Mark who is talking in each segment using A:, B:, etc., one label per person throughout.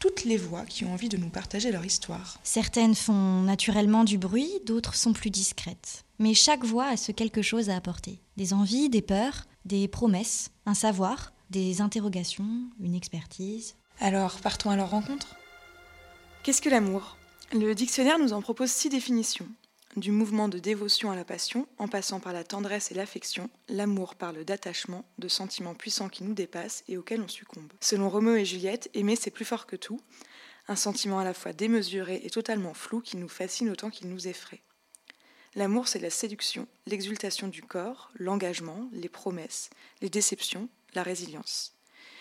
A: toutes les voix qui ont envie de nous partager leur histoire.
B: Certaines font naturellement du bruit, d'autres sont plus discrètes. Mais chaque voix a ce quelque chose à apporter. Des envies, des peurs, des promesses, un savoir, des interrogations, une expertise.
A: Alors, partons à leur rencontre? Qu'est-ce que l'amour? Le dictionnaire nous en propose six définitions. Du mouvement de dévotion à la passion, en passant par la tendresse et l'affection, l'amour parle d'attachement, de sentiments puissants qui nous dépassent et auxquels on succombe. Selon Roméo et Juliette, aimer c'est plus fort que tout, un sentiment à la fois démesuré et totalement flou qui nous fascine autant qu'il nous effraie. L'amour, c'est la séduction, l'exultation du corps, l'engagement, les promesses, les déceptions, la résilience.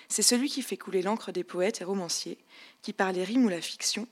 A: C'est celui qui fait couler l'encre des poètes et romanciers, qui par les rimes ou la fiction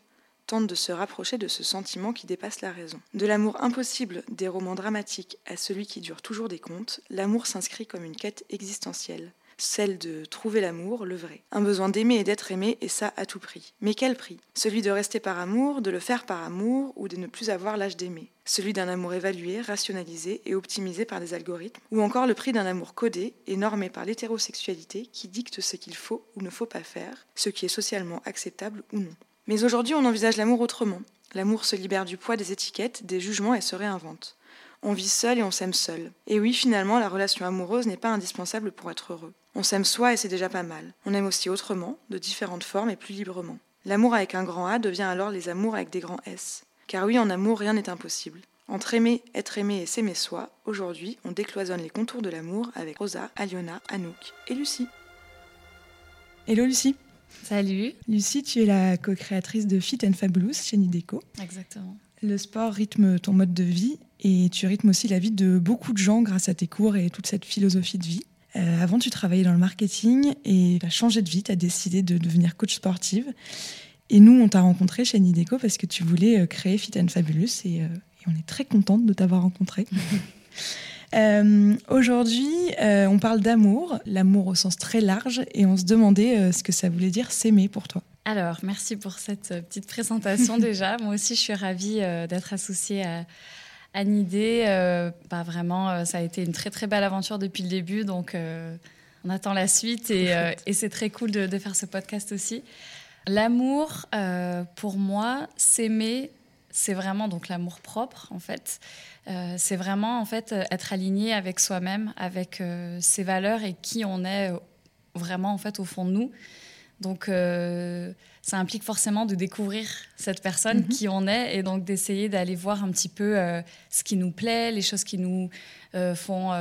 A: tente de se rapprocher de ce sentiment qui dépasse la raison. De l'amour impossible des romans dramatiques à celui qui dure toujours des contes, l'amour s'inscrit comme une quête existentielle, celle de trouver l'amour, le vrai. Un besoin d'aimer et d'être aimé, et ça à tout prix. Mais quel prix? Celui de rester par amour, de le faire par amour, ou de ne plus avoir l'âge d'aimer? Celui d'un amour évalué, rationalisé et optimisé par des algorithmes, ou encore le prix d'un amour codé et normé par l'hétérosexualité qui dicte ce qu'il faut ou ne faut pas faire, ce qui est socialement acceptable ou non? Mais aujourd'hui, on envisage l'amour autrement. L'amour se libère du poids des étiquettes, des jugements et se réinvente. On vit seul et on s'aime seul. Et oui, finalement, la relation amoureuse n'est pas indispensable pour être heureux. On s'aime soi et c'est déjà pas mal. On aime aussi autrement, de différentes formes et plus librement. L'amour avec un grand A devient alors les amours avec des grands S. Car oui, en amour, rien n'est impossible. Entre aimer, être aimé et s'aimer soi, aujourd'hui, on décloisonne les contours de l'amour avec Rosa, Aliona, Anouk et Lucie. Hello Lucie
C: Salut.
A: Lucie, tu es la co-créatrice de Fit and Fabulous chez Nideco.
C: Exactement.
A: Le sport rythme ton mode de vie et tu rythmes aussi la vie de beaucoup de gens grâce à tes cours et toute cette philosophie de vie. Euh, avant, tu travaillais dans le marketing et tu as changé de vie, tu as décidé de devenir coach sportive. Et nous, on t'a rencontré chez Nideco parce que tu voulais euh, créer Fit and Fabulous et, euh, et on est très contente de t'avoir rencontré. Euh, aujourd'hui, euh, on parle d'amour, l'amour au sens très large, et on se demandait euh, ce que ça voulait dire s'aimer pour toi.
C: Alors, merci pour cette petite présentation déjà. Moi aussi, je suis ravie d'être associée à, à Nidé. bah, vraiment, ça a été une très très belle aventure depuis le début, donc on attend la suite et, et c'est très cool de, de, faire ce podcast aussi. L'amour, pour moi, s'aimer, c'est vraiment donc l'amour propre en fait. Euh, c'est vraiment en fait être aligné avec soi-même, avec euh, ses valeurs et qui on est euh, vraiment en fait au fond de nous. Donc euh, ça implique forcément de découvrir cette personne mm-hmm. qui on est et donc d'essayer d'aller voir un petit peu euh, ce qui nous plaît, les choses qui nous euh, font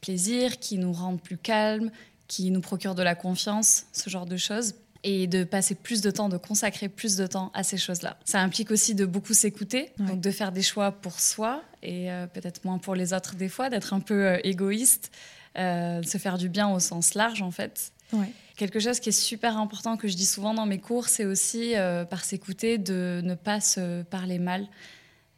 C: plaisir, qui nous rendent plus calmes, qui nous procurent de la confiance, ce genre de choses et de passer plus de temps, de consacrer plus de temps à ces choses-là. Ça implique aussi de beaucoup s'écouter, ouais. donc de faire des choix pour soi et euh, peut-être moins pour les autres des fois, d'être un peu euh, égoïste, euh, de se faire du bien au sens large en fait. Ouais. Quelque chose qui est super important que je dis souvent dans mes cours, c'est aussi euh, par s'écouter de ne pas se parler mal.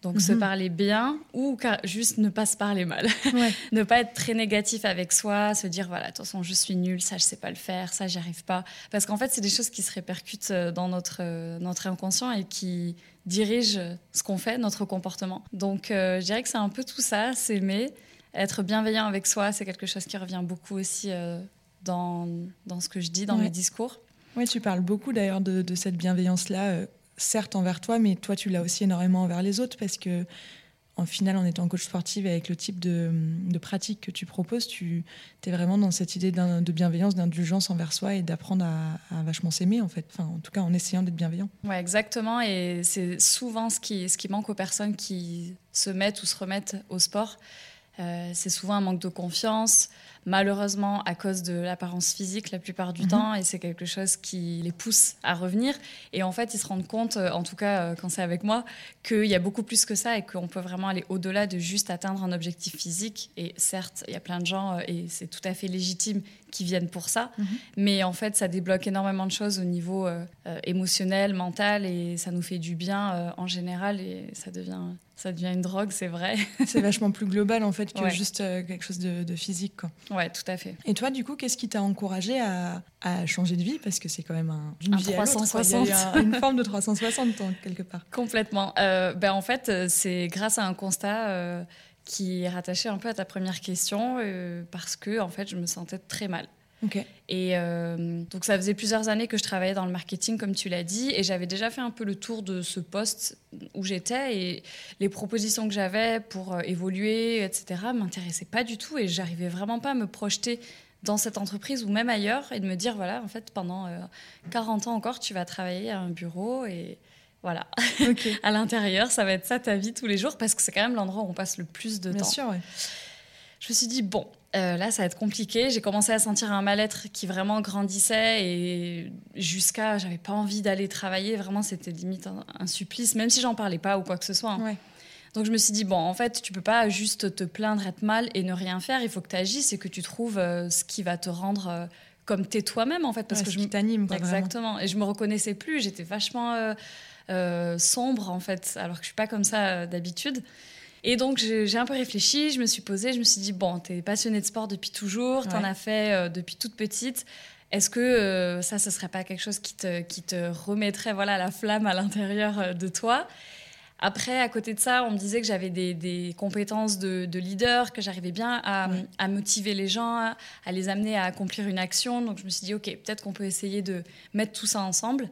C: Donc mm -hmm. se parler bien ou juste ne pas se parler mal. Ouais. ne pas être très négatif avec soi, se dire voilà, de toute façon je suis nul, ça je sais pas le faire, ça j'y arrive pas. Parce qu'en fait c'est des choses qui se répercutent euh, dans notre, euh, notre inconscient et qui dirigent ce qu'on fait, notre comportement. Donc euh, je dirais que c'est un peu tout ça, s'aimer, être bienveillant avec soi, c'est quelque chose qui revient beaucoup aussi euh, dans, dans ce que je dis, dans ouais. mes discours.
A: Oui, tu parles beaucoup d'ailleurs de, de, cette bienveillance-là euh, certes envers toi, mais toi, tu l'as aussi énormément envers les autres parce que, en final, en étant coach sportive avec le type de, pratique que tu proposes, tu es vraiment dans cette idée de bienveillance, d'indulgence envers soi et d'apprendre à, vachement s'aimer, en fait. Enfin, en tout cas, en essayant d'être bienveillant.
C: Oui, exactement. Et c'est souvent ce qui, ce qui manque aux personnes qui se mettent ou se remettent au sport. Euh, c'est souvent un manque de confiance, malheureusement à cause de l'apparence physique la plupart du mhm. temps, et c'est quelque chose qui les pousse à revenir. Et en fait, ils se rendent compte, euh, en tout cas euh, quand c'est avec moi, qu'il y a beaucoup plus que ça et qu'on peut vraiment aller au-delà de juste atteindre un objectif physique. Et certes, il y a plein de gens, et c'est tout à fait légitime, qui viennent pour ça. Mhm. Mais en fait, ça débloque énormément de choses au niveau émotionnel, mental, et ça nous fait du bien en général, et ça devient ça devient une drogue, c'est vrai.
A: c'est vachement plus global en fait que juste euh, quelque chose de, physique. Quoi.
C: Ouais, tout à fait.
A: Et toi, du coup, qu'est-ce qui t'a encouragé à, changer de vie? Parce que c'est quand même un,
C: une 360.
A: une forme de 360 quelque part.
C: Complètement. Euh, ben, en fait, euh, c'est grâce à un constat qui est rattaché un peu à ta première question, parce que en fait, je me sentais très mal. Et euh, donc ça faisait plusieurs années que je travaillais dans le marketing, comme tu l'as dit, et j'avais déjà fait un peu le tour de ce poste où j'étais et les propositions que j'avais pour euh, évoluer, etc., m'intéressaient pas du tout et j'arrivais vraiment pas à me projeter dans cette entreprise ou même ailleurs et de me dire voilà en fait pendant 40 euh, ans encore tu vas travailler à un bureau et voilà à l'intérieur ça va être ça ta vie tous les jours parce que c'est quand même l'endroit où on passe le plus de
A: Bien
C: temps.
A: Sûr,
C: Je me suis dit bon euh, là, ça va être compliqué. J'ai commencé à sentir un mal-être qui vraiment grandissait et jusqu'à, j'avais pas envie d'aller travailler. Vraiment, c'était limite un, supplice, même si j'en parlais pas ou quoi que ce soit. Hein. Donc je me suis dit bon, en fait, tu peux pas juste te plaindre, être mal et ne rien faire. Il faut que tu agisses et que tu trouves euh, ce qui va te rendre euh, comme t'es toi-même, en fait,
A: parce que je t'anime.
C: Exactement. Et je me reconnaissais plus. J'étais vachement sombre, en fait, alors que je suis pas comme ça d'habitude. Et donc, j'ai un peu réfléchi, je me suis posée, je me suis dit, bon, tu es passionnée de sport depuis toujours, tu en as fait euh, depuis toute petite. Est-ce que euh, ça, ce serait pas quelque chose qui te, qui te remettrait voilà, la flamme à l'intérieur euh, de toi? Après, à côté de ça, on me disait que j'avais des, des, compétences de, de, leader, que j'arrivais bien à, à, motiver les gens, à les amener à accomplir une action. Donc je me suis dit, OK, peut-être qu'on peut essayer de mettre tout ça ensemble.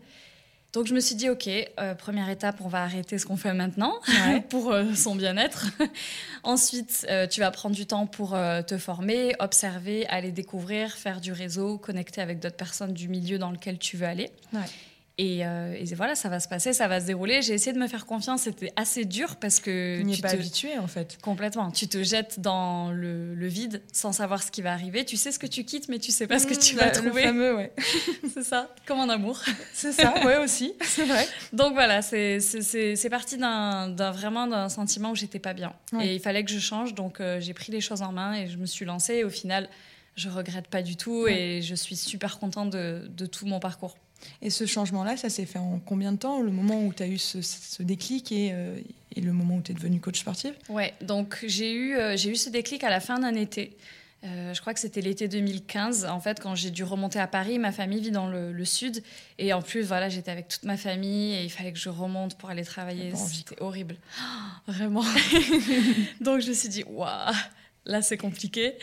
C: Donc je me suis dit, ok, euh, première étape, on va arrêter ce qu'on fait maintenant pour euh, son bien-être. Ensuite, euh, tu vas prendre du temps pour te former, observer, aller découvrir, faire du réseau, connecter avec d'autres personnes du milieu dans lequel tu veux aller. Ouais. Euh, et, voilà, ça va se passer, ça va se dérouler. J'ai essayé de me faire confiance, c'était assez dur parce que.
A: Tu n'es pas habitué en fait.
C: Complètement. Tu te jettes dans le, vide sans savoir ce qui va arriver. Tu sais ce que tu quittes, mais tu sais pas ce que tu mmh, vas trouver.
A: Le fameux, ouais.
C: c'est ça, comme en amour.
A: C'est ça, ouais aussi, c'est vrai.
C: Donc voilà, c'est parti d'un vraiment d'un sentiment où j'étais pas bien. Et il fallait que je change, donc euh, j'ai pris les choses en main et je me suis lancée. Et au final, je regrette pas du tout et je suis super contente de, de tout mon parcours.
A: Et ce changement-là, ça s'est fait en combien de temps Le moment où tu as eu ce, déclic euh, et, le moment où tu es devenue coach sportive?
C: Ouais, donc j'ai eu, euh, j'ai eu ce déclic à la fin d'un été. Euh, je crois que c'était l'été 2015, en fait, quand j'ai dû remonter à Paris. Ma famille vit dans le, sud. Et en plus, voilà, j'étais avec toute ma famille et il fallait que je remonte pour aller travailler. C'était horrible. vraiment. Donc je me suis dit, waouh, là c'est compliqué.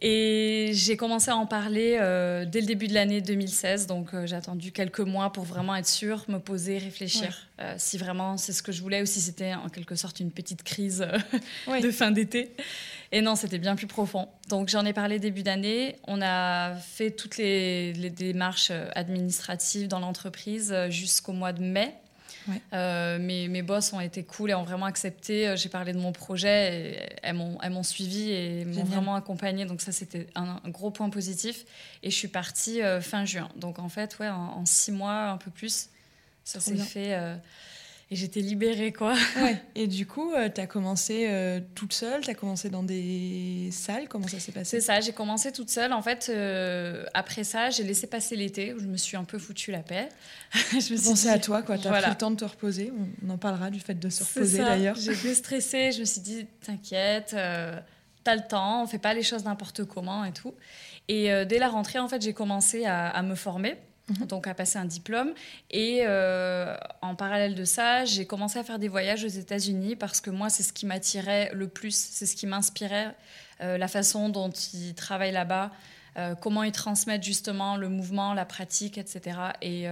C: Et j'ai commencé à en parler euh, dès le début de l'année 2016. Donc euh, j'ai attendu quelques mois pour vraiment être sûre, me poser, réfléchir euh, si vraiment c'est ce que je voulais ou si c'était en quelque sorte une petite crise de fin d'été. Et non, c'était bien plus profond. Donc j'en ai parlé début d'année. On a fait toutes les démarches administratives dans l'entreprise jusqu'au mois de mai. Euh, mes, mes, boss ont été cool et ont vraiment accepté. Euh, j'ai parlé de mon projet et elles m'ont suivi et m'ont vraiment accompagné. Donc ça, c'était un, gros point positif. Et je suis partie euh, fin juin. Donc en fait, ouais, en, six mois, un peu plus, ça s'est fait et j'étais libérée, quoi.
A: Ouais. Et du coup, euh, tu as commencé euh, toute seule, tu as commencé dans des salles, comment ça s'est passé?
C: C'est ça, j'ai commencé toute seule. En fait, euh, après ça, j'ai laissé passer l'été, où je me suis un peu foutu la paix.
A: je me Pensé à toi, quoi. Tu as pris le temps de te reposer. On en parlera du fait de se reposer, d'ailleurs.
C: J'étais stressée, je me suis dit, t'inquiète, t'as le temps, on fait pas les choses n'importe comment et tout. Et dès la rentrée, en fait, j'ai commencé à, à me former. Mhm. donc à passer un diplôme. Et euh, en parallèle de ça, j'ai commencé à faire des voyages aux États-Unis parce que moi, c'est ce qui m'attirait le plus, c'est ce qui m'inspirait, euh, la façon dont ils travaillent là-bas, euh, comment ils transmettent justement le mouvement, la pratique, etc. Et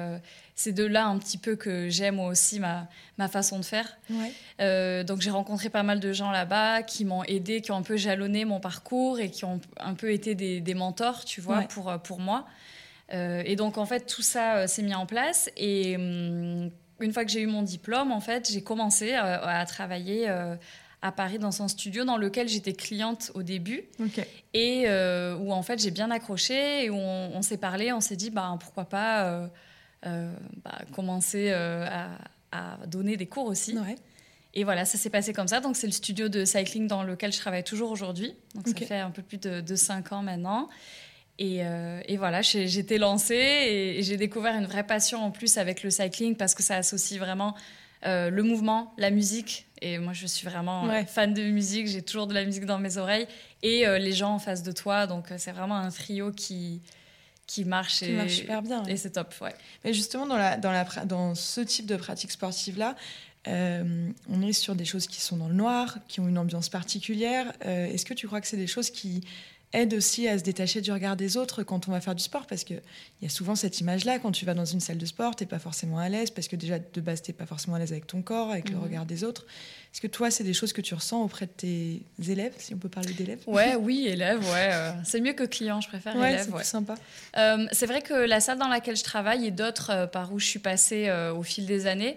C: c'est de là un petit peu que j'aime aussi ma, ma façon de faire. donc j'ai rencontré pas mal de gens là-bas qui m'ont aidé, qui ont un peu jalonné mon parcours et qui ont un peu été des, des mentors, tu vois, pour, pour moi. Euh, et donc, en fait, tout ça euh, s'est mis en place. Et hum, une fois que j'ai eu mon diplôme, en fait, j'ai commencé euh, à travailler à Paris dans son studio dans lequel j'étais cliente au début et euh, où en fait j'ai bien accroché et où on, on s'est parlé, on s'est dit bah, pourquoi pas euh, euh, bah, commencer à, à donner des cours aussi.
A: Ouais.
C: Et voilà, ça s'est passé comme ça. Donc c'est le studio de cycling dans lequel je travaille toujours aujourd'hui. Donc
A: Ok.
C: ça fait un peu plus de, de 5 ans maintenant. Et, euh, et voilà, j'étais lancée et, et j'ai découvert une vraie passion en plus avec le cycling parce que ça associe vraiment euh, le mouvement, la musique. Et moi, je suis vraiment euh,
A: Ouais.
C: fan de musique. J'ai toujours de la musique dans mes oreilles et euh, les gens en face de toi. Donc c'est vraiment un trio qui qui marche
A: Qui
C: et,
A: marche super bien.
C: et c'est top. Ouais.
A: Mais justement, dans, la, dans, la, pra- dans ce type de pratique sportive-là, euh, on est sur des choses qui sont dans le noir, qui ont une ambiance particulière. Euh, Est-ce que tu crois que c'est des choses qui aident aussi à se détacher du regard des autres quand on va faire du sport Parce qu'il y a souvent cette image-là, quand tu vas dans une salle de sport, tu pas forcément à l'aise, parce que déjà, de base, tu pas forcément à l'aise avec ton corps, avec le
C: Mhm.
A: regard des autres. Est-ce que toi, c'est des choses que tu ressens auprès de tes élèves, si on peut parler d'élèves?
C: Ouais, oui, élève, ouais. euh, c'est mieux que client, je préfère
A: Ouais,
C: élève.
A: c'est
C: ouais.
A: sympa.
C: Euh, c'est vrai que la salle dans laquelle je travaille et d'autres euh, par où je suis passée au fil des années,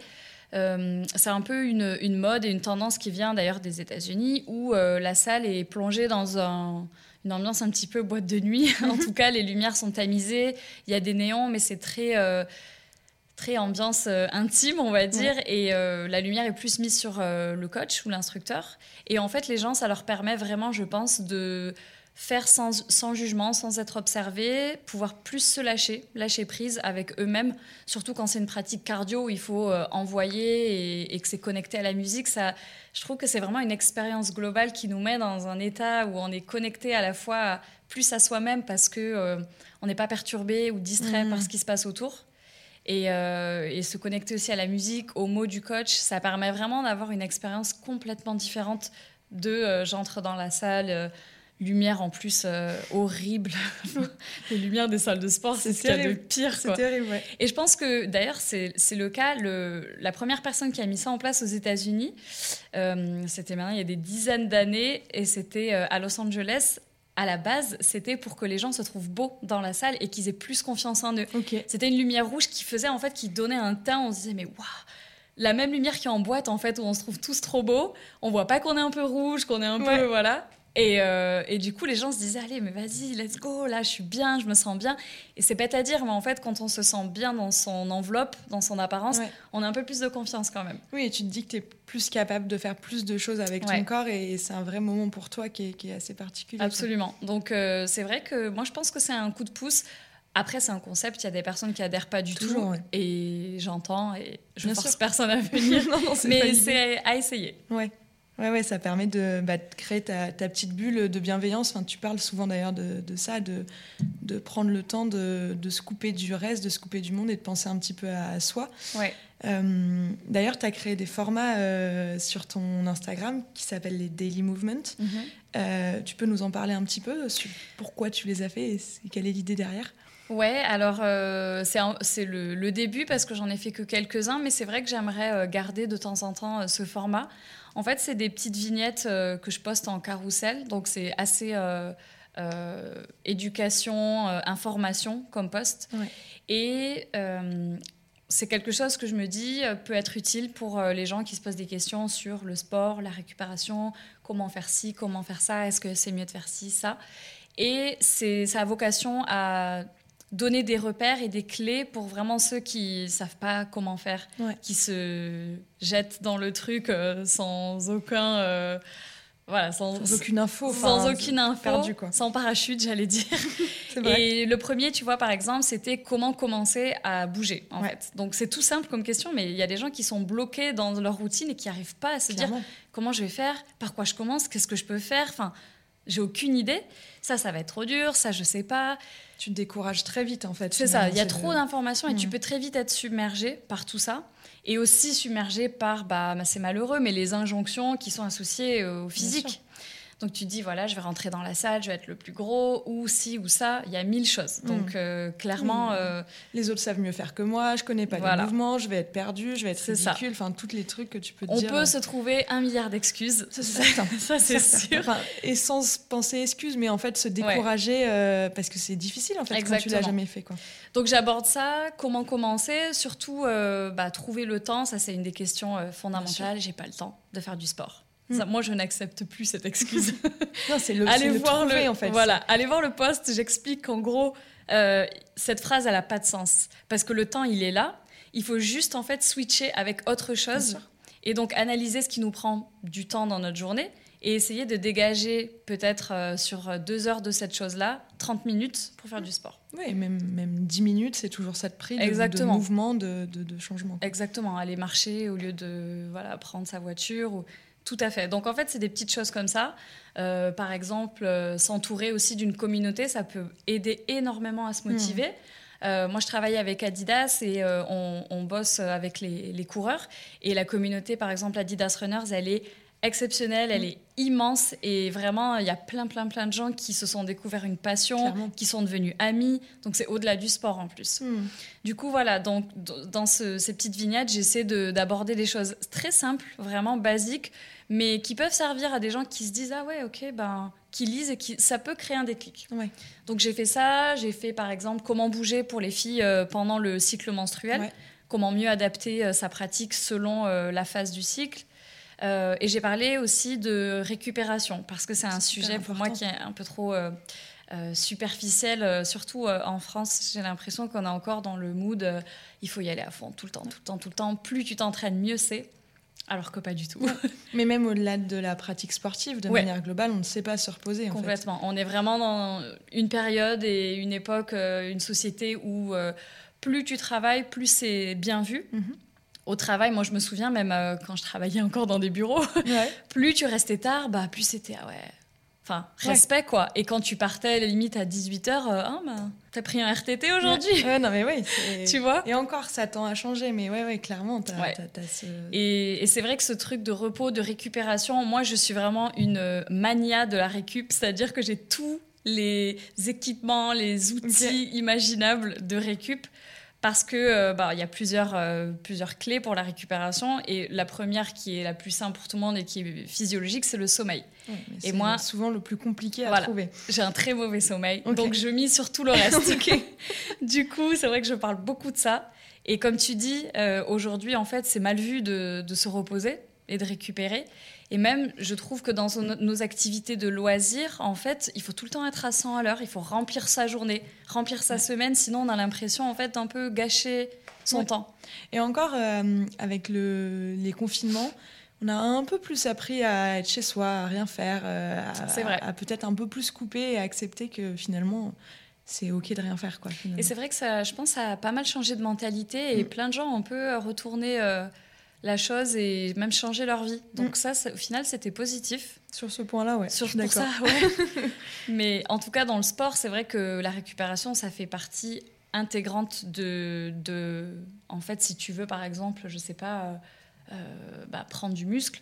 C: euh, c'est un peu une, une mode et une tendance qui vient d'ailleurs des États-Unis où euh, la salle est plongée dans un- une ambiance un petit peu boîte de nuit. en tout cas, les lumières sont tamisées, il y a des néons, mais c'est très. euh, très ambiance euh, intime, on va dire, et euh, la lumière est plus mise sur le coach ou l'instructeur. Et en fait, les gens, ça leur permet vraiment, je pense, de faire sans, sans jugement, sans être observé, pouvoir plus se lâcher, lâcher prise avec eux-mêmes, surtout quand c'est une pratique cardio où il faut euh, envoyer et, et que c'est connecté à la musique. Ça, je trouve que c'est vraiment une expérience globale qui nous met dans un état où on est connecté à la fois plus à soi-même parce que euh, on n'est pas perturbé ou distrait
A: Mhm.
C: par ce qui se passe autour. Et, euh, et se connecter aussi à la musique, aux mots du coach, ça permet vraiment d'avoir une expérience complètement différente de euh, j'entre dans la salle, lumière en plus euh, horrible, les lumières des salles de sport, c'est ce qu'il y a de pire.
A: C'est
C: quoi.
A: terrible, ouais.
C: Et je pense que d'ailleurs, c'est le cas. Le, la première personne qui a mis ça en place aux États-Unis, euh, c'était maintenant il y a des dizaines d'années, et c'était euh, à Los Angeles. À la base, c'était pour que les gens se trouvent beaux dans la salle et qu'ils aient plus confiance en eux. C'était une lumière rouge qui faisait en fait, qui donnait un teint. On se disait mais waouh, la même lumière qui est en boîte en fait où on se trouve tous trop beaux. On voit pas qu'on est un peu rouge, qu'on est un
A: Ouais.
C: peu voilà. Et, euh, et du coup, les gens se disaient allez mais vas-y, let's go. Là, je suis bien, je me sens bien. Et c'est bête à dire, mais en fait, quand on se sent bien dans son enveloppe, dans son apparence,
A: Ouais.
C: on a un peu plus de confiance quand même.
A: Oui, et tu te dis que tu es plus capable de faire plus de choses avec ton corps et c'est un vrai moment pour toi qui est, qui est assez particulier.
C: Absolument. Donc euh, c'est vrai que moi je pense que c'est un coup de pouce. Après c'est un concept, il y a des personnes qui adhèrent pas du
A: Toujours,
C: tout
A: ouais.
C: et j'entends et je
A: Bien
C: force
A: sûr.
C: personne à venir.
A: non, non,
C: mais c'est à essayer.
A: Ouais. Ouais, ouais, ça permet de, bah, de créer ta, ta petite bulle de bienveillance. Enfin, tu parles souvent d'ailleurs de, de ça, de, de prendre le temps de, de se couper du reste, de se couper du monde et de penser un petit peu à, à soi.
C: Ouais.
A: Euh, d'ailleurs, tu as créé des formats euh, sur ton Instagram qui s'appellent les Daily Movement. Euh, tu peux nous en parler un petit peu sur pourquoi tu les as fait et quelle est l'idée derrière?
C: Ouais, alors euh, c'est le, le début parce que j'en ai fait que quelques-uns, mais c'est vrai que j'aimerais euh, garder de temps en temps euh, ce format. En fait, c'est des petites vignettes que je poste en carrousel, donc c'est assez euh, euh, éducation, information comme poste.
A: Ouais.
C: Et c'est quelque chose que je me dis peut être utile pour les gens qui se posent des questions sur le sport, la récupération, comment faire ci, comment faire ça, est-ce que c'est mieux de faire ci, ça. Et c'est ça a vocation à donner des repères et des clés pour vraiment ceux qui savent pas comment faire,
A: Ouais.
C: qui se jettent dans le truc euh, sans aucun euh, voilà sans,
A: Sans aucune info.
C: sans aucune info,
A: perdu, quoi.
C: sans parachute, j'allais dire.
A: Vrai.
C: Et le premier, tu vois, par exemple, c'était comment commencer à bouger, en
A: Ouais.
C: fait. Donc c'est tout simple comme question, mais il y a des gens qui sont bloqués dans leur routine et qui n'arrivent pas à se dire comment je vais faire, par quoi je commence, qu'est-ce que je peux faire. Enfin, j'ai aucune idée. Ça, ça va être trop dur. Ça, je sais pas.
A: Tu te décourages très vite en fait.
C: C'est ça. Il y a trop d'informations et tu
A: Mhm.
C: peux très vite être submergé par tout ça. Et aussi submergé par, bah, c'est malheureux, mais les injonctions qui sont associées euh, au physique. Donc tu te dis, voilà, je vais rentrer dans la salle, je vais être le plus gros, ou ci ou ça. Il y a mille choses. Donc euh, clairement,
A: Mhm.
C: euh,
A: Les autres savent mieux faire que moi, je connais pas
C: Voilà.
A: les mouvements, je vais être perdu, je vais être ridicule, enfin tous les trucs que tu peux te
C: on
A: dire.
C: peut se trouver un milliard d'excuses. Ça, c'est sûr.
A: Enfin, et sans penser excuse, mais en fait se décourager euh, parce que c'est difficile en fait quand tu l'as
C: Exactement.
A: jamais fait quoi.
C: Donc j'aborde ça, comment commencer, surtout bah, trouver le temps, ça c'est une des questions fondamentales, j'ai pas le temps de faire du sport. Ça, moi, je n'accepte plus cette excuse.
A: non, c'est le,
C: allez
A: le
C: voir
A: trouver,
C: le,
A: en fait.
C: Voilà, allez voir le post. J'explique qu'en gros, euh, cette phrase, elle n'a pas de sens parce que le temps, il est là. Il faut juste en fait switcher avec autre chose et donc analyser ce qui nous prend du temps dans notre journée et essayer de dégager peut-être euh, sur deux heures de cette chose-là 30 minutes pour faire du sport.
A: Oui, même, même 10 minutes, c'est toujours ça de prix de,
C: Exactement.
A: de mouvement, de, de, de changement.
C: Exactement, aller marcher au lieu de voilà, prendre sa voiture. Ou... Tout à fait. Donc en fait, c'est des petites choses comme ça. Euh, par exemple, euh, s'entourer aussi d'une communauté, ça peut aider énormément à se motiver. Mmh. Euh, moi, je travaille avec Adidas et on, on, bosse avec les, les, coureurs. Et la communauté, par exemple, Adidas Runners, elle est exceptionnelle, elle est immense et vraiment il y a plein plein plein de gens qui se sont découverts une passion,
A: Clairement.
C: qui sont devenus amis. Donc c'est au-delà du sport en plus.
A: Mm.
C: Du coup voilà, donc dans ce, ces petites vignettes, j'essaie d'aborder des choses très simples, vraiment basiques, mais qui peuvent servir à des gens qui se disent ah ouais ok ben qui lisent et qui ça peut créer un déclic.
A: Ouais.
C: Donc j'ai fait ça, j'ai fait par exemple comment bouger pour les filles euh, pendant le cycle menstruel,
A: Ouais.
C: comment mieux adapter euh, sa pratique selon euh, la phase du cycle. Euh, et j'ai parlé aussi de récupération, parce que c'est un sujet pour moi qui est un peu trop euh, euh, superficiel, surtout en France. J'ai l'impression qu'on est encore dans le mood il faut y aller à fond, tout le temps, tout le temps, tout le temps. Plus tu t'entraînes, mieux c'est. Alors que pas du tout.
A: Mais même au-delà de la pratique sportive, de
C: Ouais.
A: manière globale, on ne sait pas se reposer. En fait.
C: Complètement. On est vraiment dans une période et une époque, euh, une société où euh, plus tu travailles, plus c'est bien vu.
A: Mhm.
C: Au travail, moi je me souviens même euh, quand je travaillais encore dans des bureaux,
A: Ouais.
C: plus tu restais tard, bah plus c'était ah ouais. Enfin,
A: Ouais.
C: respect quoi. Et quand tu partais limite à 18h, ah bah t'as pris un RTT aujourd'hui.
A: Ouais, non, mais oui.
C: Tu vois
A: Et encore, ça tend à changer, mais ouais, ouais, clairement, t'as
C: Ouais.
A: t'as- t'as ce.
C: Et, et c'est vrai que ce truc de repos, de récupération, moi je suis vraiment une euh, mania de la récup, c'est-à-dire que j'ai tous les équipements, les outils imaginables de récup. Parce que euh, bah, il y a plusieurs, euh, plusieurs clés pour la récupération et la première qui est la plus simple pour tout le monde et qui est physiologique, c'est le sommeil. Et moi-
A: souvent le plus compliqué à
C: Voilà.
A: trouver.
C: J'ai un très mauvais sommeil, donc je mise sur tout le reste. du coup, c'est vrai que je parle beaucoup de ça. Et comme tu dis, euh, aujourd'hui, en fait, c'est mal vu de, de se reposer et de récupérer. Et même, je trouve que dans nos, activités de loisirs, en fait, il faut tout le temps être à 100 à l'heure. Il faut remplir sa journée, remplir sa semaine. Sinon, on a l'impression, en fait, d'un peu gâcher son
A: Ouais.
C: temps.
A: Et encore, euh, avec le, les confinements, on a un peu plus appris à être chez soi, à rien faire, euh, à, peut-être un peu plus couper et à accepter que finalement, c'est OK de rien faire. Quoi, finalement.
C: Et c'est vrai que ça, je pense, ça a pas mal changé de mentalité et
A: Mm.
C: plein de gens ont peu retourné euh, la chose et même changer leur vie. Donc
A: Mm.
C: ça, ça, au final, c'était positif.
A: Sur ce point-là, ouais.
C: Sur pour ça, ouais. Mais en tout cas, dans le sport, c'est vrai que la récupération, ça fait partie intégrante de, de... En fait, si tu veux, par exemple, je sais pas, euh, euh, bah, prendre du muscle,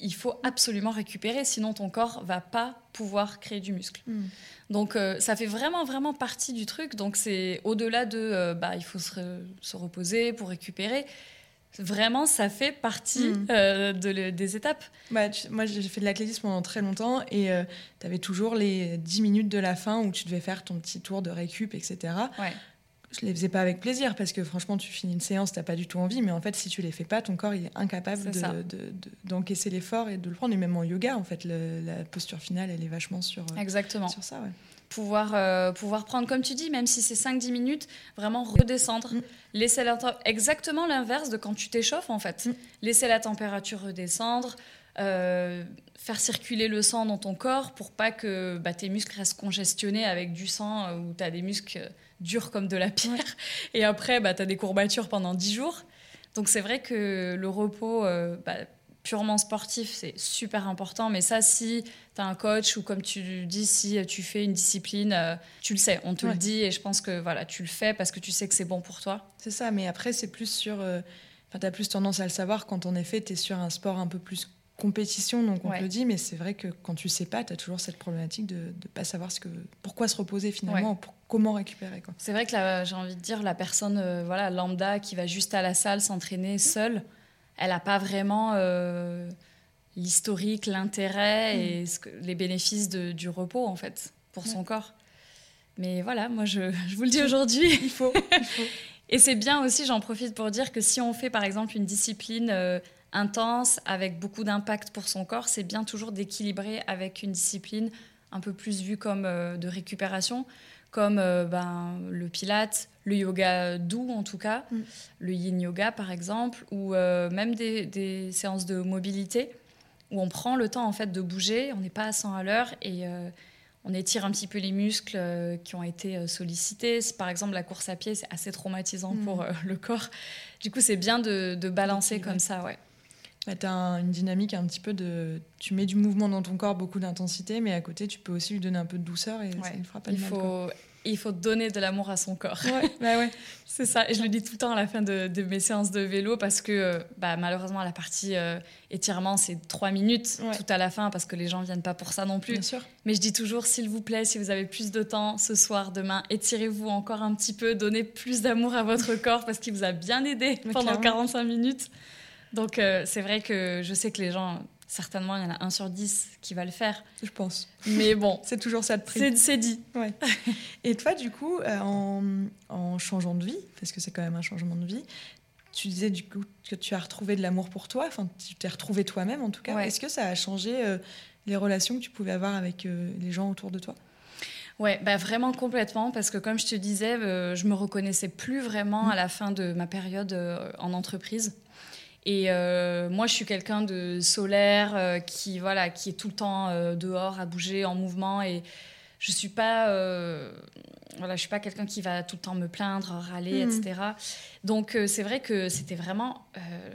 C: il faut absolument récupérer, sinon ton corps va pas pouvoir créer du muscle.
A: Mm.
C: Donc euh, ça fait vraiment vraiment partie du truc. Donc c'est au-delà de euh, bah il faut se, re- se reposer pour récupérer. Vraiment, ça fait partie
A: Mm.
C: euh, de le- des étapes.
A: Bah, tu- moi, j'ai fait de l'athlétisme pendant très longtemps et tu avais toujours les 10 minutes de la fin où tu devais faire ton petit tour de récup, etc.
C: Ouais.
A: Je les faisais pas avec plaisir parce que franchement, tu finis une séance, t'as pas du tout envie, mais en fait, si tu les fais pas, ton corps il est incapable de- de- d'encaisser l'effort et de le prendre. Et même en yoga, en fait, le- la posture finale, elle est vachement sur, euh,
C: Exactement.
A: sur ça. Ouais.
C: Pouvoir, euh, pouvoir prendre, comme tu dis, même si c'est 5-10 minutes, vraiment redescendre.
A: Mm.
C: Laisser la tem- exactement l'inverse de quand tu t'échauffes, en fait.
A: Mm.
C: Laisser la température redescendre, euh, faire circuler le sang dans ton corps pour pas que bah, tes muscles restent congestionnés avec du sang euh, ou tu as des muscles durs comme de la pierre. Et après, bah, tu as des courbatures pendant 10 jours. Donc c'est vrai que le repos bah, purement sportif, c'est super important. Mais ça, si tu as un coach ou comme tu dis, si tu fais une discipline, euh, tu le sais, on te
A: Ouais.
C: le dit. Et je pense que voilà, tu le fais parce que tu sais que c'est bon pour toi.
A: C'est ça, mais après, c'est plus sur. euh, Enfin, t'as plus tendance à le savoir quand en effet, t'es sur un sport un peu plus compétition, donc on
C: Ouais.
A: te le dit, mais c'est vrai que quand tu sais pas, t'as toujours cette problématique de ne pas savoir ce que, pourquoi se reposer finalement, pour- comment récupérer.
C: C'est vrai que j'ai envie de dire, la personne euh, voilà, lambda qui va juste à la salle s'entraîner seule, elle n'a pas vraiment euh, l'historique, l'intérêt et ce que- les bénéfices de- du repos, en fait, pour son corps. Mais voilà, moi, je, je vous le dis aujourd'hui.
A: Il faut. il faut.
C: Et c'est bien aussi, j'en profite pour dire que si on fait, par exemple, une discipline euh, intense, avec beaucoup d'impact pour son corps, c'est bien toujours d'équilibrer avec une discipline un peu plus vue comme de récupération, comme ben, le pilate, le yoga doux en tout cas, mm. le yin yoga par exemple, ou même des, des, séances de mobilité où on prend le temps en fait de bouger, on n'est pas à 100 à l'heure et on étire un petit peu les muscles euh, qui ont été euh, sollicités. Par exemple, la course à pied, c'est assez traumatisant pour mm. euh, le corps. Du coup, c'est bien de, balancer comme ça, ouais.
A: Bah, tu as une dynamique un petit peu de... Tu mets du mouvement dans ton corps, beaucoup d'intensité, mais à côté, tu peux aussi lui donner un peu de douceur et ça ne fera pas de
C: Il faut il faut donner de l'amour à son corps.
A: Ouais, bah ouais.
C: c'est ça. Et je le dis tout le temps à la fin de, mes séances de vélo parce que bah, malheureusement, la partie euh, étirement, c'est trois minutes tout à la fin parce que les gens viennent pas pour ça non plus.
A: Bien sûr.
C: Mais je dis toujours, s'il vous plaît, si vous avez plus de temps ce soir, demain, étirez-vous encore un petit peu, donnez plus d'amour à votre corps parce qu'il vous a bien aidé pendant 45 minutes. Donc euh, c'est vrai que je sais que les gens certainement, il y en a un sur dix qui va le faire.
A: Je pense.
C: Mais bon.
A: c'est toujours ça de prix.
C: C'est dit.
A: Ouais. Et toi, du coup, euh, en, changeant de vie, parce que c'est quand même un changement de vie, tu disais du coup que tu as retrouvé de l'amour pour toi, enfin, tu t'es retrouvé toi-même en tout cas. Est-ce que ça a changé euh, les relations que tu pouvais avoir avec les gens autour de toi?
C: Ouais, bah vraiment complètement, parce que comme je te disais, je me reconnaissais plus vraiment mmh. à la fin de ma période en entreprise. Et euh, moi, je suis quelqu'un de solaire euh, qui, voilà, qui est tout le temps euh, dehors, à bouger, en mouvement. Et je suis pas, voilà, je suis pas quelqu'un qui va tout le temps me plaindre, râler, hmm. etc. Donc, c'est vrai que c'était vraiment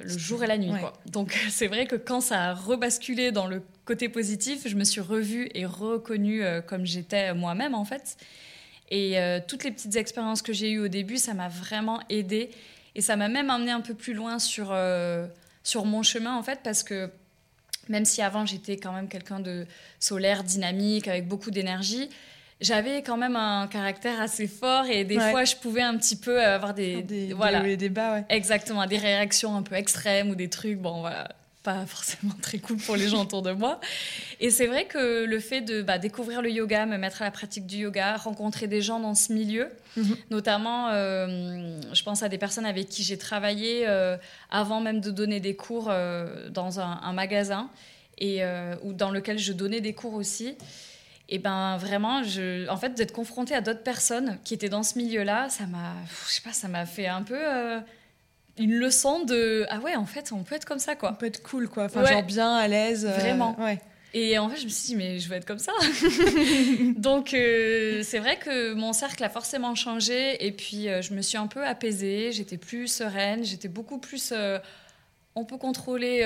C: le jour et la nuit. Quoi. Donc, c'est vrai que quand ça a rebasculé dans le côté positif, je me suis revue et reconnue comme j'étais moi-même, en fait. Et toutes les petites expériences que j'ai eues au début, ça m'a vraiment aidée. Et ça m'a même amené un peu plus loin sur, euh, sur mon chemin, en fait, parce que même si avant j'étais quand même quelqu'un de solaire, dynamique, avec beaucoup d'énergie, j'avais quand même un caractère assez fort et des fois je pouvais un petit peu avoir des,
A: des voilà. des, ouais.
C: exactement des réactions un peu extrêmes ou des trucs bon voilà pas forcément très cool pour les gens autour de moi. Et c'est vrai que le fait de bah, découvrir le yoga, me mettre à la pratique du yoga, rencontrer des gens dans ce milieu, mhm. notamment, euh, je pense à des personnes avec qui j'ai travaillé euh, avant même de donner des cours euh, dans un, magasin et ou dans lequel je donnais des cours aussi. Et ben vraiment, je, en fait, d'être confrontée à d'autres personnes qui étaient dans ce milieu-là, ça m'a, je sais pas, ça m'a fait un peu une leçon de ah ouais en fait on peut être comme ça quoi.
A: On peut être cool quoi. Enfin genre bien à l'aise
C: euh, vraiment. ouais. Et en fait je me suis dit mais je veux être comme ça. Donc euh, c'est vrai que mon cercle a forcément changé et puis euh, je me suis un peu apaisée. J'étais plus sereine j'étais beaucoup plus on peut contrôler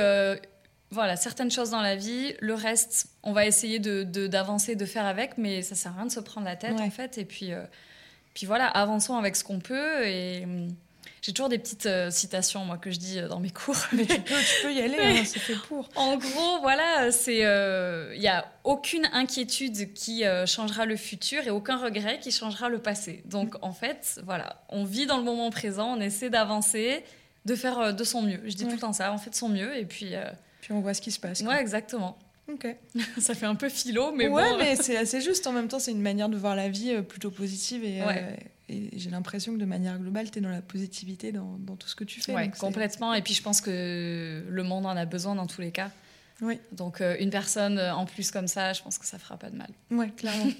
C: voilà certaines choses dans la vie. Le reste on va essayer de d'avancer de, faire avec mais ça sert à rien de se prendre la tête en fait. Et puis puis voilà avançons avec ce qu'on peut et j'ai toujours des petites euh, citations, moi, que je dis euh, dans mes cours.
A: Mais tu peux, tu peux y aller, hein, c'est fait pour.
C: En gros, voilà, c'est il euh, n'y a aucune inquiétude qui changera le futur et aucun regret qui changera le passé. Donc, en fait, voilà, on vit dans le moment présent, on essaie d'avancer, de faire de son mieux. Je dis tout le temps ça, on fait de son mieux et puis...
A: puis on voit ce qui se passe.
C: Ouais, exactement.
A: Ok.
C: ça fait un peu philo, mais
A: ouais,
C: bon.
A: mais c'est assez juste. En même temps, c'est une manière de voir la vie plutôt positive et, et j'ai l'impression que de manière globale, tu es dans la positivité dans, dans, tout ce que tu fais.
C: Oui, complètement. Et puis je pense que le monde en a besoin dans tous les cas.
A: Oui.
C: Donc euh, une personne en plus comme ça, je pense que ça fera pas de mal.
A: Oui, clairement.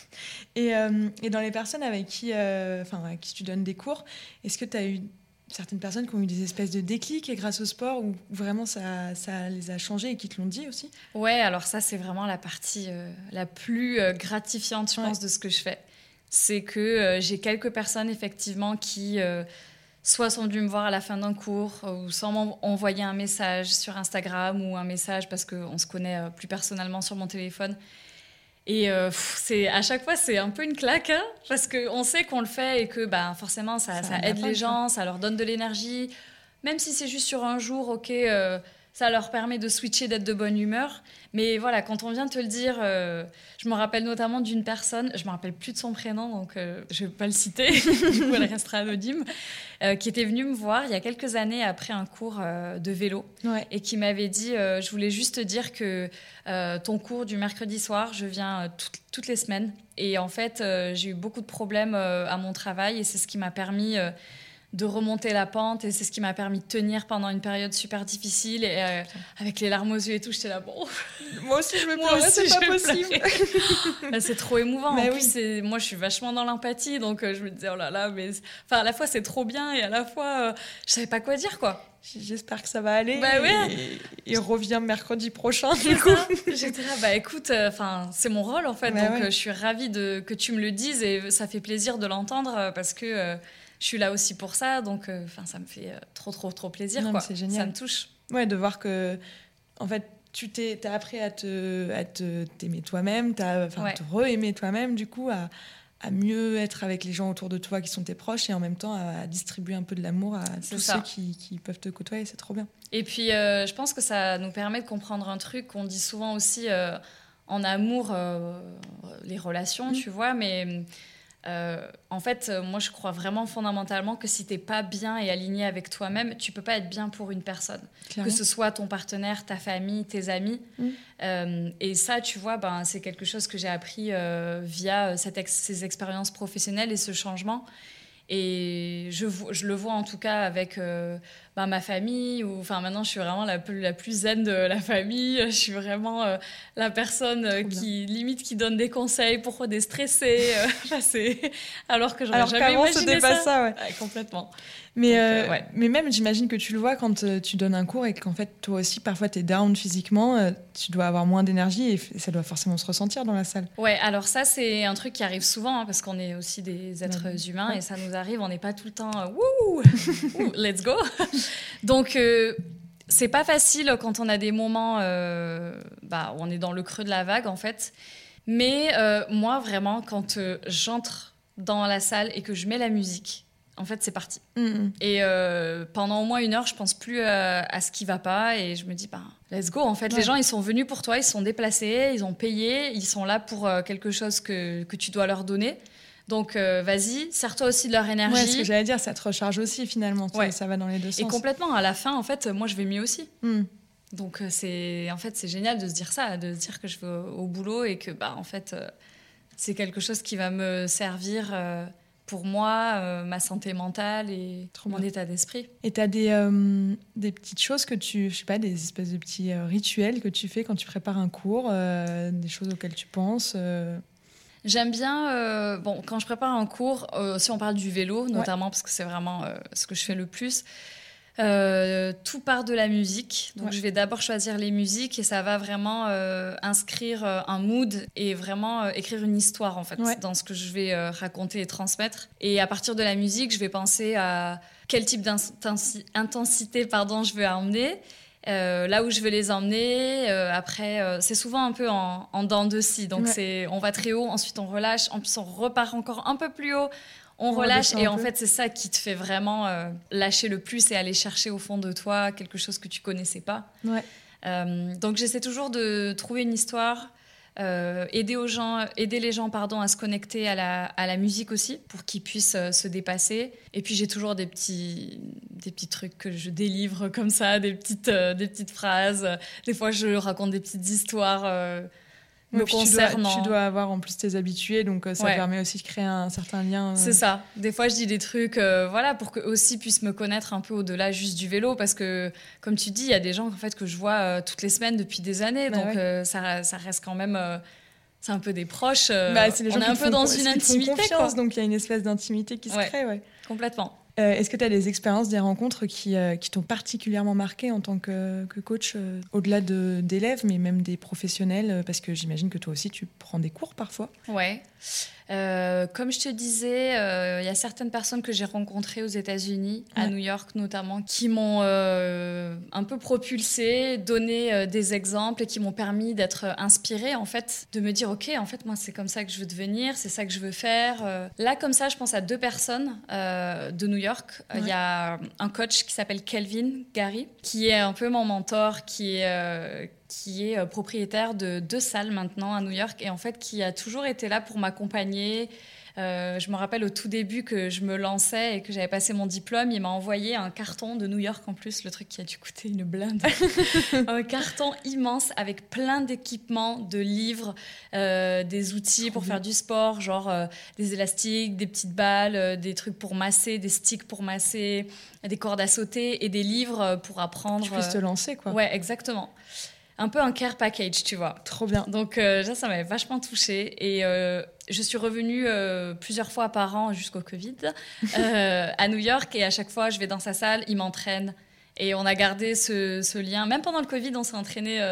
A: et, euh, et, dans les personnes avec qui, euh, enfin, qui tu donnes des cours, est-ce que tu as eu certaines personnes qui ont eu des espèces de déclics et grâce au sport ou vraiment ça, ça, les a changés et qui te l'ont dit aussi?
C: Ouais, alors ça c'est vraiment la partie la plus gratifiante, je pense, de ce que je fais c'est que euh, j'ai quelques personnes effectivement qui euh, soit sont venues me voir à la fin d'un cours ou soit m'ont envoyé un message sur Instagram ou un message parce qu'on se connaît euh, plus personnellement sur mon téléphone. Et c'est à chaque fois c'est un peu une claque hein, parce qu'on sait qu'on le fait et que bah, forcément ça, ça, aide les gens, ça leur donne de l'énergie. Même si c'est juste sur un jour, ok, ça leur permet de switcher, d'être de bonne humeur. Mais voilà, quand on vient te le dire, euh, je me rappelle notamment d'une personne, je me rappelle plus de son prénom, donc euh, je vais pas le citer, du coup elle restera anonyme, euh, qui était venue me voir il y a quelques années après un cours de vélo et qui m'avait dit, je voulais juste te dire que ton cours du mercredi soir, je viens toutes les semaines. Et en fait, j'ai eu beaucoup de problèmes à mon travail et c'est ce qui m'a permis de remonter la pente et c'est ce qui m'a permis de tenir pendant une période super difficile et euh, avec les larmes aux yeux et tout j'étais là bon.
A: Moi aussi je me pleurer c'est pas possible.
C: c'est trop émouvant. En plus moi je suis vachement dans l'empathie donc euh, je me disais oh là là mais enfin à la fois c'est trop bien et à la fois euh, je savais pas quoi dire quoi.
A: J'espère que ça va aller
C: bah
A: et, et revient mercredi prochain du coup.
C: J'étais là bah écoute enfin c'est mon rôle en fait bah donc je suis ravie de que tu me le dises et ça fait plaisir de l'entendre parce que je suis là aussi pour ça, donc euh, enfin ça me fait euh, trop trop trop plaisir. C'est génial. Ça me touche.
A: Ouais, de voir que en fait tu t'es as appris à te à t'aimer toi-même, t'as enfin te re-aimer toi-même du coup à, à mieux être avec les gens autour de toi qui sont tes proches et en même temps à, distribuer un peu de l'amour à tous ceux qui, qui, peuvent te côtoyer, c'est trop bien.
C: Et puis euh, je pense que ça nous permet de comprendre un truc qu'on dit souvent aussi en amour, les relations, mm. tu vois, mais euh, en fait, euh, moi, je crois vraiment fondamentalement que si t'es pas bien et aligné avec toi-même, tu peux pas être bien pour une personne, que ce soit ton partenaire, ta famille, tes amis. Mm. Euh, et ça, tu vois, ben, c'est quelque chose que j'ai appris via cette ces expériences professionnelles et ce changement. Et je, je, le vois en tout cas avec bah, ma famille. Ou, enfin, maintenant, je suis vraiment la, la plus zen de la famille. Je suis vraiment euh, la personne euh, qui, limite, qui donne des conseils pour déstresser. Euh, alors que j'aurais jamais imaginé ça.
A: ça ouais.
C: complètement.
A: Mais, mais même, j'imagine que tu le vois quand tu donnes un cours et qu'en fait, toi aussi, parfois, tu es down physiquement, tu dois avoir moins d'énergie et ça doit forcément se ressentir dans la salle.
C: Ouais, alors ça, c'est un truc qui arrive souvent hein, parce qu'on est aussi des êtres humains et ça nous arrive. On n'est pas tout le temps, wouh, let's go. Donc, euh, c'est pas facile quand on a des moments euh, bah, où on est dans le creux de la vague, en fait. Mais euh, moi, vraiment, quand j'entre dans la salle et que je mets la musique, en fait, c'est parti. Mm-hmm. Et pendant au moins une heure, je pense plus à ce qui va pas et je me dis, bah, let's go. En fait, les gens, ils sont venus pour toi, ils sont déplacés, ils ont payé, ils sont là pour quelque chose que, que tu dois leur donner. Donc, euh, vas-y, sers-toi aussi de leur énergie.
A: Ouais, ce que j'allais dire, ça te recharge aussi finalement. Ouais. Ça va dans les deux sens.
C: Et complètement, à la fin, en fait, moi, je vais mieux aussi. Hmm. Donc, euh, c'est en fait, c'est génial de se dire ça, de se dire que je vais au, boulot et que, bah, en fait, euh, c'est quelque chose qui va me servir pour moi, ma santé mentale et mon état d'esprit.
A: Et tu as des, des petites choses que tu, je sais pas, des espèces de petits rituels que tu fais quand tu prépares un cours, des choses auxquelles tu penses
C: J'aime bien, euh, bon, quand je prépare un cours, euh, si on parle du vélo, notamment parce que c'est vraiment euh, ce que je fais le plus, tout part de la musique. Donc je vais d'abord choisir les musiques et ça va vraiment inscrire un mood et vraiment écrire une histoire en fait dans ce que je vais raconter et transmettre. Et à partir de la musique, je vais penser à quel type d'intensité pardon je veux emmener euh, là où je veux les emmener. Euh, après, euh, c'est souvent un peu en, en dents de scie. Donc, c'est, on va très haut, ensuite on relâche, en plus on repart encore un peu plus haut, on, relâche. Et en fait, c'est ça qui te fait vraiment lâcher le plus et aller chercher au fond de toi quelque chose que tu connaissais pas. donc, j'essaie toujours de trouver une histoire euh, aider, les gens pardon, à se connecter à la, à la musique aussi pour qu'ils puissent euh, se dépasser. Et puis j'ai toujours des petits, des petits trucs que je délivre comme ça, des petites, euh, des petites phrases. Des fois je raconte des petites histoires me concernant.
A: Tu dois, avoir en plus tes habitués, donc euh, ça permet aussi de créer un certain lien.
C: Euh. C'est ça. Des fois, je dis des trucs, euh, voilà, pour qu'eux aussi puissent me connaître un peu au-delà juste du vélo, parce que, comme tu dis, il y a des gens en fait que je vois toutes les semaines depuis des années, bah donc ça, ça, reste quand même. c'est un peu des proches. Bah, les gens on est un peu dans une intimité.
A: Confiance, donc il y a une espèce d'intimité qui se crée.
C: Complètement.
A: Euh, est-ce que tu as des expériences, des rencontres qui, euh, qui t'ont particulièrement marqué en tant que, que coach, euh, au-delà d'élèves, mais même des professionnels Parce que j'imagine que toi aussi, tu prends des cours parfois?
C: Ouais. Euh, comme je te disais, euh, il y a certaines personnes que j'ai rencontrées aux États-Unis, à New York notamment, qui m'ont euh, un peu propulsée, donné des exemples et qui m'ont permis d'être inspirée, en fait, de me dire, OK, en fait, moi, c'est comme ça que je veux devenir, c'est ça que je veux faire. Là, comme ça, je pense à deux personnes de New York. Il y a un coach qui s'appelle Kelvin Gary, qui est un peu mon mentor, qui est qui est euh, propriétaire de deux salles maintenant à New York et en fait qui a toujours été là pour m'accompagner, Euh, je me rappelle au tout début que je me lançais et que j'avais passé mon diplôme, il m'a envoyé un carton de New York en plus, le truc qui a dû coûter une blinde. un carton immense avec plein d'équipements, de livres, euh, des outils pour faire du sport, genre euh, des élastiques, des petites balles, des trucs pour masser, des sticks pour masser, des cordes à sauter et des livres pour apprendre. Tu
A: puisses te lancer, quoi.
C: Ouais, exactement un peu un care package, tu vois.
A: Trop bien.
C: Donc euh, ça, ça m'avait vachement touchée. Et euh, je suis revenue euh, plusieurs fois par an jusqu'au Covid à New York. Et à chaque fois, je vais dans sa salle, il m'entraîne. Et on a gardé ce, lien. Même pendant le Covid, on s'est entraîné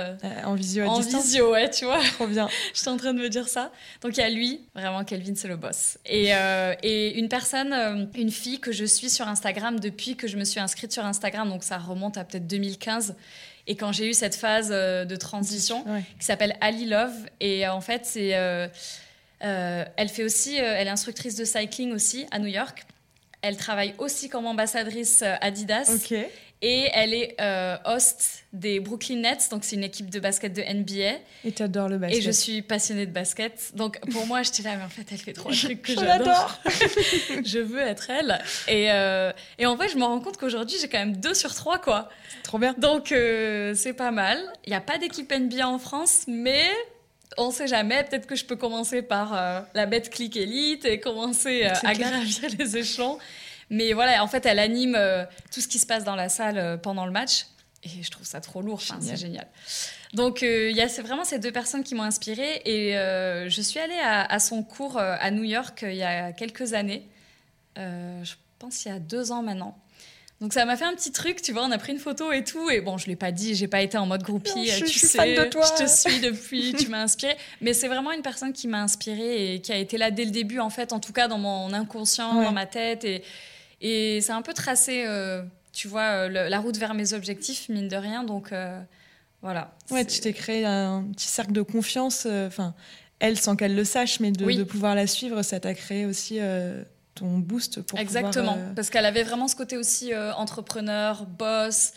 A: en visio à
C: En visio, ouais, tu vois.
A: Trop bien.
C: J'étais en train de me dire ça. Donc il y a lui, vraiment, Kelvin, c'est le boss. Et, et une personne, une fille que je suis sur Instagram depuis que je me suis inscrite sur Instagram. Donc ça remonte à peut-être 2015 et quand j'ai eu cette phase euh, de transition qui s'appelle Ali Love, et euh, en fait, c'est, euh, elle fait aussi, elle est instructrice de cycling aussi à New York. Elle travaille aussi comme ambassadrice Adidas. Et elle est host des Brooklyn Nets, donc c'est une équipe de basket de NBA.
A: Et tu adores le basket.
C: Et je suis passionnée de basket. Donc pour moi, j'étais là, mais en fait, elle fait trop de trucs que j'adore. je veux être elle. Et, et en fait, je me rends compte qu'aujourd'hui, j'ai quand même deux sur trois, quoi.
A: Trop bien.
C: Donc, euh, c'est pas mal. Il n'y a pas d'équipe NBA en France, mais on ne sait jamais. Peut-être que je peux commencer par euh, la bête click élite et commencer euh, à gravir les échelons. Mais voilà, en fait, elle anime tout ce qui se passe dans la salle pendant le match. Et je trouve ça trop lourd. c'est génial. Donc, il y a vraiment ces deux personnes qui m'ont inspirée. Et je suis allée à, à, son cours à New York il y a quelques années. je pense il y a deux ans maintenant. Donc ça m'a fait un petit truc, tu vois, on a pris une photo et tout. Et bon, je l'ai pas dit, j'ai pas été en mode groupie.
A: je,
C: tu
A: suis fan de toi.
C: Je te suis depuis, tu m'as inspiré. Mais c'est vraiment une personne qui m'a inspirée et qui a été là dès le début, en fait, en tout cas dans mon inconscient, dans ma tête. Et, et c'est un peu tracé, euh, tu vois, euh, la route vers mes objectifs, mine de rien. Donc euh, voilà.
A: Ouais, tu t'es créé un petit cercle de confiance. Enfin, elle, sans qu'elle le sache, mais de, de, pouvoir la suivre, ça t'a créé aussi ton boost pour
C: Exactement, parce qu'elle avait vraiment ce côté aussi entrepreneur, boss,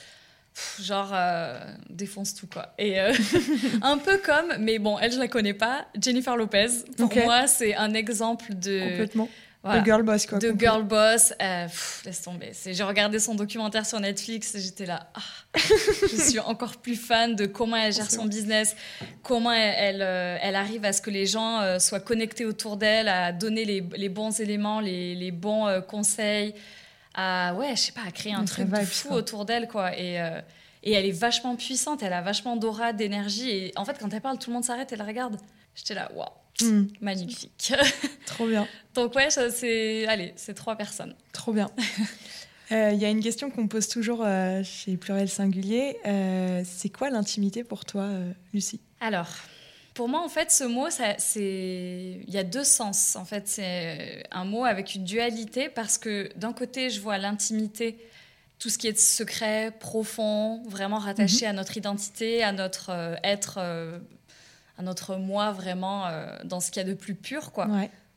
C: genre euh, défonce tout quoi. Et un peu comme, mais bon, elle je la connais pas, Jennifer Lopez. Pour moi, c'est un exemple de
A: complètement de girl boss, quoi.
C: De girl boss. Euh, laisse tomber. J'ai regardé son documentaire sur Netflix et j'étais là. Ah, je suis encore plus fan de comment elle gère son business, comment elle, euh, elle, arrive à ce que les gens euh, soient connectés autour d'elle, à donner les, les, bons éléments, les, les bons conseils, à, ouais, je sais pas, à créer un truc de fou autour d'elle, quoi. Et. et elle est vachement puissante, elle a vachement d'aura, d'énergie. Et en fait, quand elle parle, tout le monde s'arrête et la regarde. J'étais là, waouh, Hmm. Magnifique.
A: Trop bien.
C: Donc ouais, c'est allez, c'est trois personnes.
A: Trop bien. Il euh, y a une question qu'on pose toujours euh, chez Pluriel Singulier. Euh, c'est quoi l'intimité pour toi, Lucie?
C: Alors, pour moi, en fait, ce mot, c'est il y a deux sens. En fait, c'est un mot avec une dualité parce que d'un côté, je vois l'intimité, tout ce qui est secret, profond, vraiment rattaché mhm. à notre identité, à notre être notre moi vraiment euh, dans ce qu'il y a de plus pur, quoi.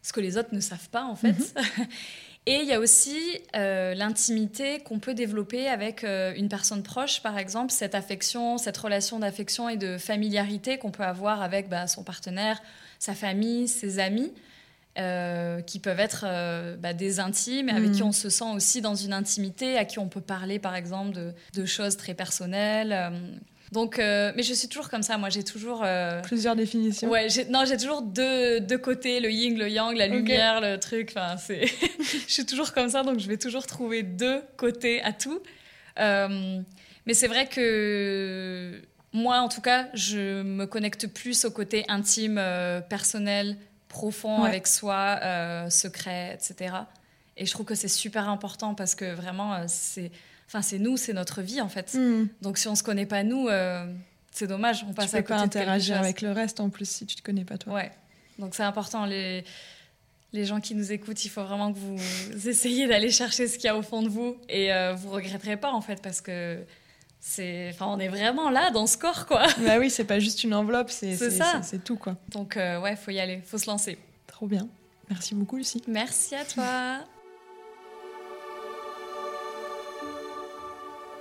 C: Ce que les autres ne savent pas, en fait. Mhm. Et il y a aussi euh, l'intimité qu'on peut développer avec euh, une personne proche, par exemple, cette affection, cette relation d'affection et de familiarité qu'on peut avoir avec bah, son partenaire, sa famille, ses amis, qui peuvent être bah, des intimes et avec qui mhm. on se sent aussi dans une intimité, à qui on peut parler, par exemple, de, de choses très personnelles. Donc, euh, mais je suis toujours comme ça. Moi, j'ai toujours
A: euh, plusieurs définitions.
C: Ouais, non, j'ai toujours deux, deux, côtés, le yin, le yang, la lumière, le truc. Enfin, c'est, je suis toujours comme ça, donc je vais toujours trouver deux côtés à tout. Euh, mais c'est vrai que moi, en tout cas, je me connecte plus au côté intime, personnel, profond avec soi, secret, etc. Et je trouve que c'est super important parce que vraiment, c'est Enfin, c'est nous, c'est notre vie en fait. Hmm. Donc si on se connaît pas nous, euh, c'est dommage. On passe
A: tu
C: à
A: côté pas interagir avec le reste en plus si tu te connais pas toi.
C: Ouais. Donc c'est important les les gens qui nous écoutent, il faut vraiment que vous essayiez d'aller chercher ce qu'il y a au fond de vous et euh, vous regretterez pas en fait parce que c'est enfin on est vraiment là dans ce corps quoi.
A: Bah oui, c'est pas juste une enveloppe, c'est ça. C'est tout quoi.
C: Donc euh, ouais, faut y aller, faut se lancer.
A: Trop bien. Merci beaucoup Lucie.
C: Merci à toi.